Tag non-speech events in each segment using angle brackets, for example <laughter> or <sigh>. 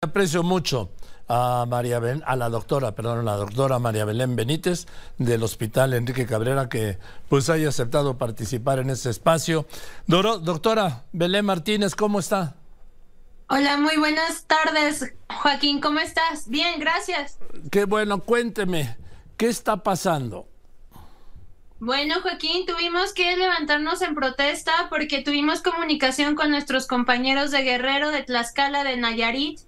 Aprecio mucho a María ben, a la doctora, perdón, la doctora María Belén Benítez del Hospital Enrique Cabrera que pues haya aceptado participar en este espacio. doctora Belén Martínez, ¿cómo está? Hola, muy buenas tardes, Joaquín, ¿cómo estás? Bien, gracias. Qué bueno, cuénteme, ¿qué está pasando? Bueno, Joaquín, tuvimos que levantarnos en protesta porque tuvimos comunicación con nuestros compañeros de Guerrero, de Tlaxcala, de Nayarit,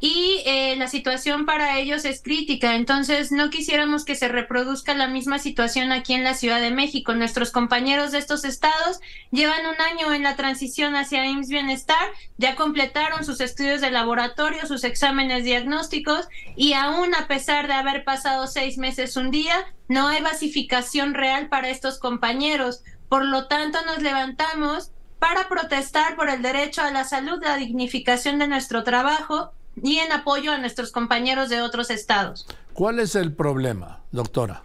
y eh, la situación para ellos es crítica. Entonces, no quisiéramos que se reproduzca la misma situación aquí en la Ciudad de México. Nuestros compañeros de estos estados llevan un año en la transición hacia IMSS Bienestar, ya completaron sus estudios de laboratorio, sus exámenes diagnósticos y aún a pesar de haber pasado seis meses un día, no hay basificación real para estos compañeros. Por lo tanto, nos levantamos para protestar por el derecho a la salud, la dignificación de nuestro trabajo y en apoyo a nuestros compañeros de otros estados. ¿Cuál es el problema, doctora?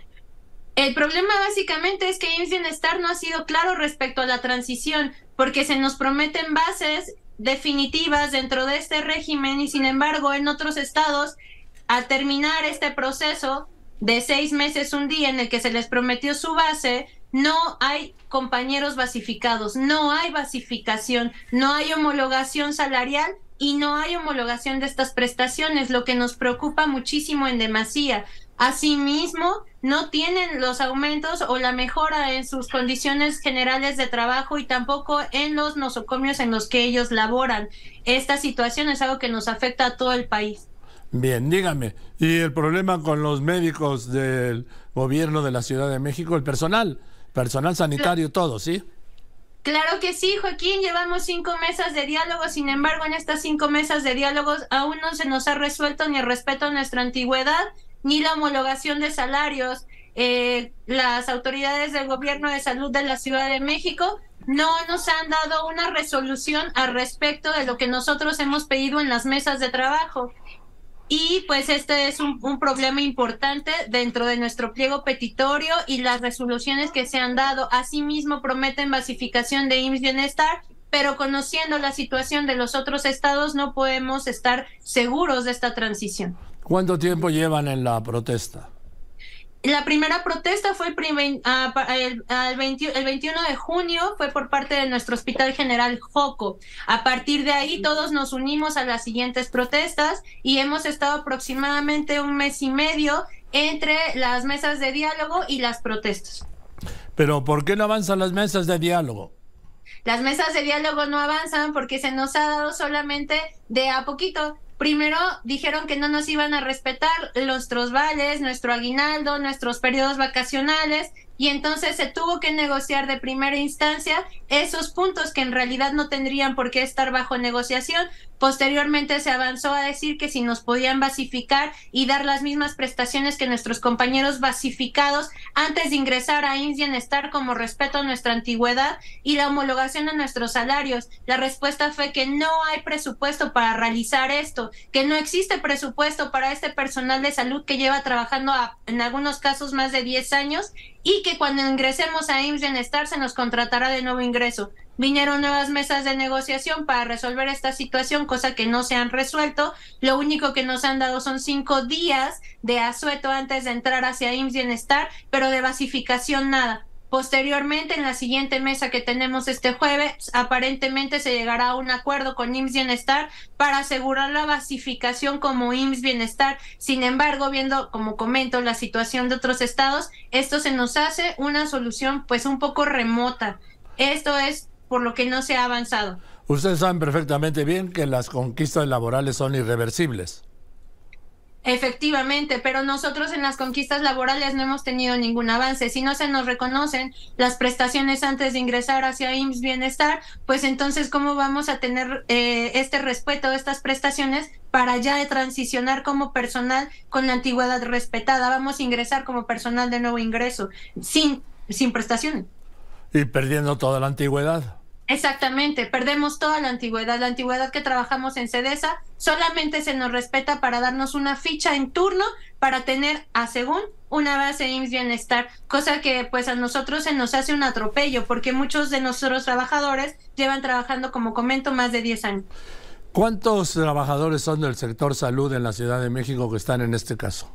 El problema básicamente es que IMSS Bienestar no ha sido claro respecto a la transición, porque se nos prometen bases definitivas dentro de este régimen y sin embargo en otros estados, al terminar este proceso de seis meses, un día en el que se les prometió su base, no hay compañeros basificados, no hay basificación, no hay homologación salarial y no hay homologación de estas prestaciones, lo que nos preocupa muchísimo en demasía. Asimismo, no tienen los aumentos o la mejora en sus condiciones generales de trabajo y tampoco en los nosocomios en los que ellos laboran. Esta situación es algo que nos afecta a todo el país. Bien, dígame, ¿y el problema con los médicos del gobierno de la Ciudad de México, el personal, personal sanitario, todo, sí? Claro que sí, Joaquín, llevamos cinco mesas de diálogo, sin embargo, en estas cinco mesas de diálogos aún no se nos ha resuelto ni el respeto a nuestra antigüedad, ni la homologación de salarios. Eh, las autoridades del gobierno de salud de la Ciudad de México no nos han dado una resolución al respecto de lo que nosotros hemos pedido en las mesas de trabajo. Y pues este es un, problema importante dentro de nuestro pliego petitorio y las resoluciones que se han dado. Asimismo, prometen basificación de IMSS Bienestar, pero conociendo la situación de los otros estados no podemos estar seguros de esta transición. ¿Cuánto tiempo llevan en la protesta? La primera protesta fue el, ah, el, 21 de junio, fue por parte de nuestro Hospital General Joco. A partir de ahí todos nos unimos a las siguientes protestas y hemos estado aproximadamente un mes y medio entre las mesas de diálogo y las protestas. Pero ¿por qué no avanzan las mesas de diálogo? Las mesas de diálogo no avanzan porque se nos ha dado solamente de a poquito. Primero dijeron que no nos iban a respetar nuestros vales, nuestro aguinaldo, nuestros periodos vacacionales y entonces se tuvo que negociar de primera instancia esos puntos que en realidad no tendrían por qué estar bajo negociación. Posteriormente se avanzó a decir que si nos podían basificar y dar las mismas prestaciones que nuestros compañeros basificados antes de ingresar a IMSS Bienestar como respeto a nuestra antigüedad y la homologación a nuestros salarios. La respuesta fue que no hay presupuesto para realizar esto, que no existe presupuesto para este personal de salud que lleva trabajando en algunos casos más de 10 años y que cuando ingresemos a IMSS Bienestar se nos contratará de nuevo ingreso. Vinieron nuevas mesas de negociación para resolver esta situación, cosa que no se han resuelto. Lo único que nos han dado son cinco días de asueto antes de entrar hacia IMSS Bienestar, pero de basificación nada. Posteriormente, en la siguiente mesa que tenemos este jueves, aparentemente se llegará a un acuerdo con IMSS Bienestar para asegurar la basificación como IMSS Bienestar. Sin embargo, viendo, como comento, la situación de otros estados, esto se nos hace una solución pues un poco remota. Esto es por lo que no se ha avanzado. Ustedes saben perfectamente bien que las conquistas laborales son irreversibles. Efectivamente, pero nosotros en las conquistas laborales no hemos tenido ningún avance. Si no se nos reconocen las prestaciones antes de ingresar hacia IMSS Bienestar, pues entonces, ¿cómo vamos a tener eh, este respeto estas prestaciones para ya transicionar como personal con antigüedad respetada? Vamos a ingresar como personal de nuevo ingreso, sin, sin prestaciones. Y perdiendo toda la antigüedad. Exactamente, perdemos toda la antigüedad. La antigüedad que trabajamos en CEDESA solamente se nos respeta para darnos una ficha en turno para tener a según una base IMSS Bienestar, cosa que pues a nosotros se nos hace un atropello porque muchos de nuestros trabajadores llevan trabajando, como comento, más de 10 años. ¿Cuántos trabajadores son del sector salud en la Ciudad de México que están en este caso?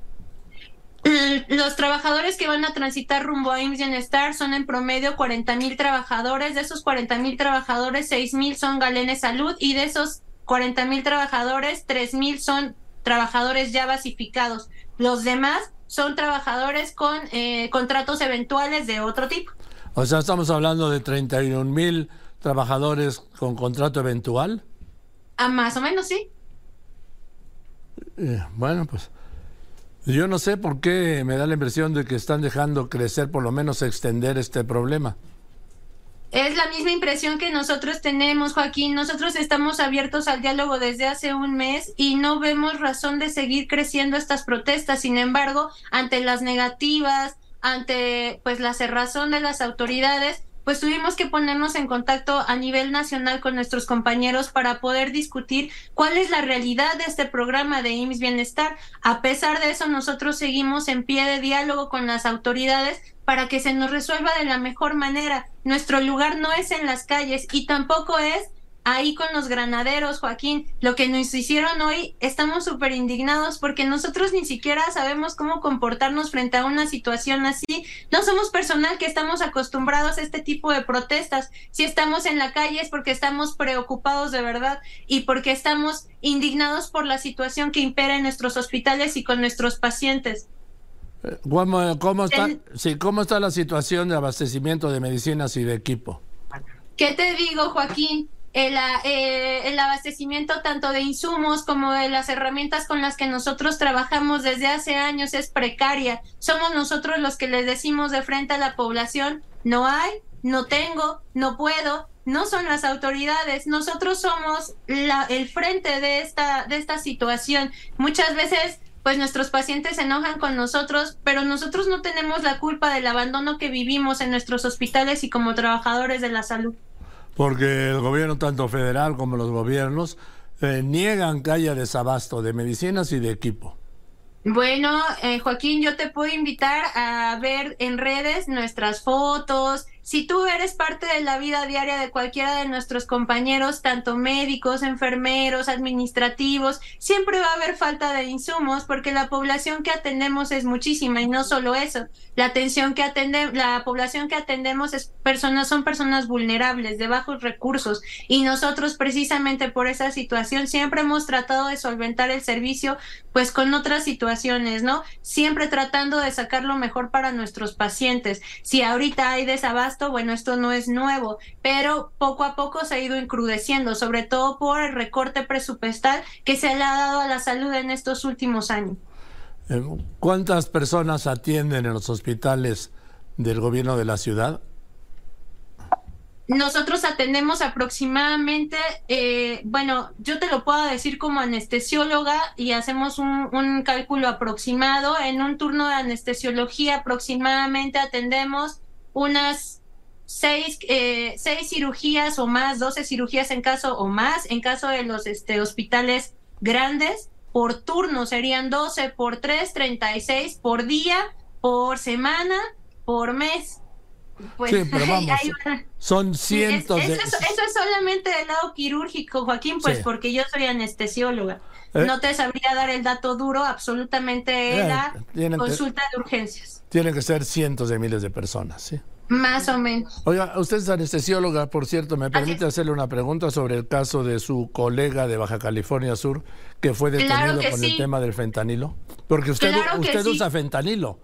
Los trabajadores que van a transitar rumbo a IMSS Bienestar son en promedio 40 mil trabajadores. De esos 40 mil trabajadores, 6 mil son Galene Salud y de esos 40 mil trabajadores, 3 mil son trabajadores ya basificados. Los demás son trabajadores con eh, contratos eventuales de otro tipo. O sea, estamos hablando de 31 mil trabajadores con contrato eventual. Ah, más o menos, sí. Eh, bueno, pues yo no sé por qué me da la impresión de que están dejando crecer, por lo menos extender este problema. Es la misma impresión que nosotros tenemos, Joaquín. Nosotros estamos abiertos al diálogo desde hace un mes y no vemos razón de seguir creciendo estas protestas. Sin embargo, ante las negativas, ante pues la cerrazón de las autoridades, pues tuvimos que ponernos en contacto a nivel nacional con nuestros compañeros para poder discutir cuál es la realidad de este programa de IMSS Bienestar. A pesar de eso, nosotros seguimos en pie de diálogo con las autoridades para que se nos resuelva de la mejor manera. Nuestro lugar no es en las calles y tampoco es ahí con los granaderos, Joaquín. Lo que nos hicieron hoy, estamos súper indignados porque nosotros ni siquiera sabemos cómo comportarnos frente a una situación así. No somos personal que estamos acostumbrados a este tipo de protestas. Si estamos en la calle es porque estamos preocupados de verdad y porque estamos indignados por la situación que impera en nuestros hospitales y con nuestros pacientes. Eh, ¿Cómo, cómo está, sí, ¿Cómo está la situación de abastecimiento de medicinas y de equipo? ¿Qué te digo, Joaquín? El, eh, el, abastecimiento tanto de insumos como de las herramientas con las que nosotros trabajamos desde hace años es precaria. Somos nosotros los que les decimos de frente a la población, no hay, no tengo, no puedo, no son las autoridades, nosotros somos la, el frente de esta, de esta situación. Muchas veces pues nuestros pacientes se enojan con nosotros, pero nosotros no tenemos la culpa del abandono que vivimos en nuestros hospitales y como trabajadores de la salud porque el gobierno, tanto federal como los gobiernos, eh, niegan que haya desabasto de medicinas y de equipo. Bueno, eh, Joaquín, yo te puedo invitar a ver en redes nuestras fotos, si tú eres parte de la vida diaria de cualquiera de nuestros compañeros, tanto médicos, enfermeros, administrativos, siempre va a haber falta de insumos porque la población que atendemos es muchísima y no solo eso. La atención que atendemos, la población que atendemos es personas, son personas vulnerables, de bajos recursos y nosotros precisamente por esa situación siempre hemos tratado de solventar el servicio pues con otras situaciones, ¿no? Siempre tratando de sacar lo mejor para nuestros pacientes. Si ahorita hay desabasto bueno, esto no es nuevo, pero poco a poco se ha ido encrudeciendo, sobre todo por el recorte presupuestal que se le ha dado a la salud en estos últimos años. Eh, ¿Cuántas personas atienden en los hospitales del gobierno de la ciudad? Nosotros atendemos aproximadamente, eh, bueno, yo te lo puedo decir como anestesióloga y hacemos un, un, cálculo aproximado. En un turno de anestesiología aproximadamente atendemos unas seis, eh, seis cirugías o más, 12 cirugías en caso o más, en caso de los este, hospitales grandes, por turno serían 12 por 3, 36 por día, por semana, por mes. Pues, sí, pero <laughs> vamos, son cientos de... Eso, es solamente del lado quirúrgico, Joaquín, pues porque yo soy anestesióloga. Eh. No te sabría dar el dato duro, absolutamente eh, la consulta de urgencias. Tienen que ser cientos de miles de personas, ¿sí? Más o menos. Oiga, usted es anestesióloga, por cierto, ¿me permite hacerle una pregunta sobre el caso de su colega de Baja California Sur que fue detenido con el tema del fentanilo? Porque usted, usted usa fentanilo.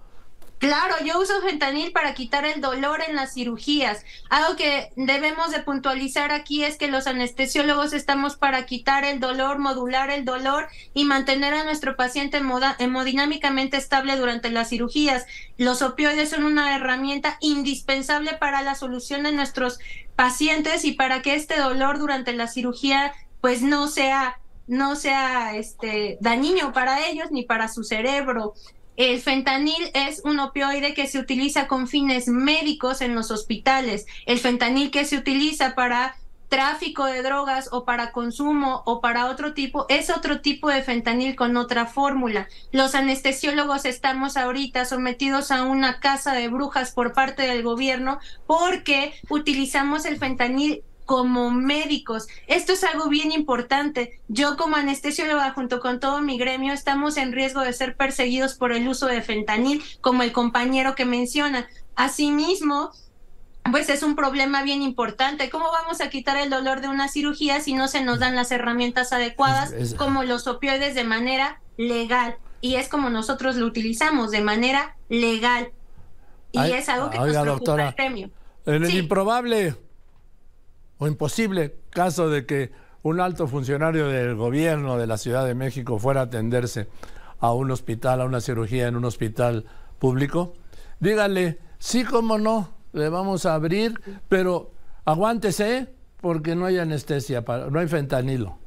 Claro, yo uso fentanil para quitar el dolor en las cirugías. Algo que debemos de puntualizar aquí es que los anestesiólogos estamos para quitar el dolor, modular el dolor y mantener a nuestro paciente hemodinámicamente estable durante las cirugías. Los opioides son una herramienta indispensable para la solución de nuestros pacientes y para que este dolor durante la cirugía pues no sea no sea este dañino para ellos ni para su cerebro. El fentanil es un opioide que se utiliza con fines médicos en los hospitales. El fentanil que se utiliza para tráfico de drogas o para consumo o para otro tipo, es otro tipo de fentanil con otra fórmula. Los anestesiólogos estamos ahorita sometidos a una casa de brujas por parte del gobierno porque utilizamos el fentanil como médicos. Esto es algo bien importante. Yo como anestesióloga junto con todo mi gremio estamos en riesgo de ser perseguidos por el uso de fentanil, como el compañero que menciona. Asimismo, pues es un problema bien importante. ¿Cómo vamos a quitar el dolor de una cirugía si no se nos dan las herramientas adecuadas, como los opioides de manera legal? Y es como nosotros lo utilizamos, de manera legal. Y es algo que nos preocupa doctora, el premio. En el improbable o imposible caso de que un alto funcionario del gobierno de la Ciudad de México fuera a atenderse a un hospital, a una cirugía en un hospital público, dígale, sí, cómo no, le vamos a abrir, pero aguántese porque no hay anestesia, no hay fentanilo.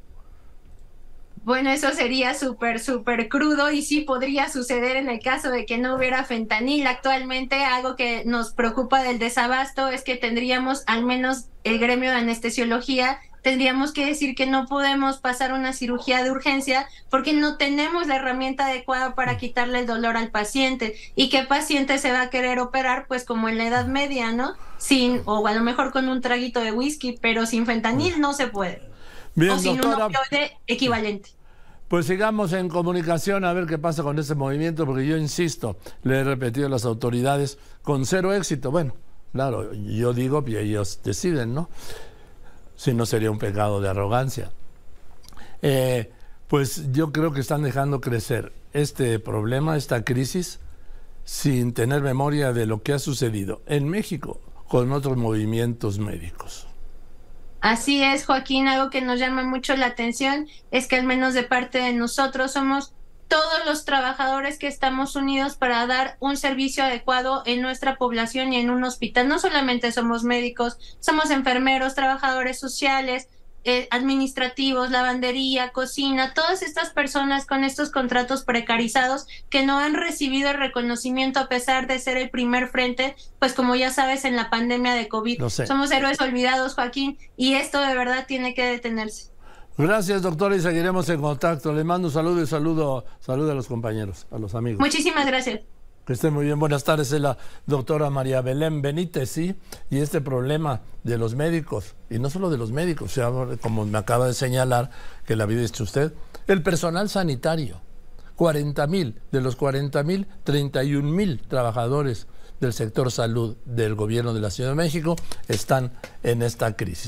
Bueno, eso sería súper, súper crudo y sí podría suceder en el caso de que no hubiera fentanil. Actualmente algo que nos preocupa del desabasto es que tendríamos al menos el gremio de anestesiología tendríamos que decir que no podemos pasar una cirugía de urgencia porque no tenemos la herramienta adecuada para quitarle el dolor al paciente. ¿Y qué paciente se va a querer operar? Pues como en la Edad Media, ¿no? Sin, o a lo mejor con un traguito de whisky, pero sin fentanil no se puede. Bien, o sin un equivalente. Pues sigamos en comunicación a ver qué pasa con ese movimiento, porque yo insisto, le he repetido a las autoridades con cero éxito. Bueno, claro, yo digo y ellos deciden, ¿no? si no sería un pecado de arrogancia. Eh, pues yo creo que están dejando crecer este problema, esta crisis, sin tener memoria de lo que ha sucedido en México con otros movimientos médicos. Así es, Joaquín, algo que nos llama mucho la atención es que al menos de parte de nosotros somos todos los trabajadores que estamos unidos para dar un servicio adecuado en nuestra población y en un hospital. No solamente somos médicos, somos enfermeros, trabajadores sociales, eh, administrativos, lavandería, cocina, todas estas personas con estos contratos precarizados que no han recibido el reconocimiento a pesar de ser el primer frente, pues como ya sabes en la pandemia de COVID. Somos héroes olvidados, Joaquín, y esto de verdad tiene que detenerse. Gracias, doctora, y seguiremos en contacto. Le mando un saludo y saludo, saludo a los compañeros, a los amigos. Muchísimas gracias. Que estén muy bien. Buenas tardes. Es la doctora María Belén Benítez, ¿sí? Y este problema de los médicos, y no solo de los médicos, como me acaba de señalar, que la había dicho usted, el personal sanitario. 40 mil, de los 40 mil, 31 mil trabajadores del sector salud del gobierno de la Ciudad de México están en esta crisis.